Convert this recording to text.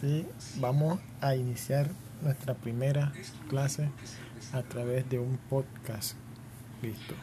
Sí, vamos a iniciar nuestra primera clase a través de un podcast. Listo.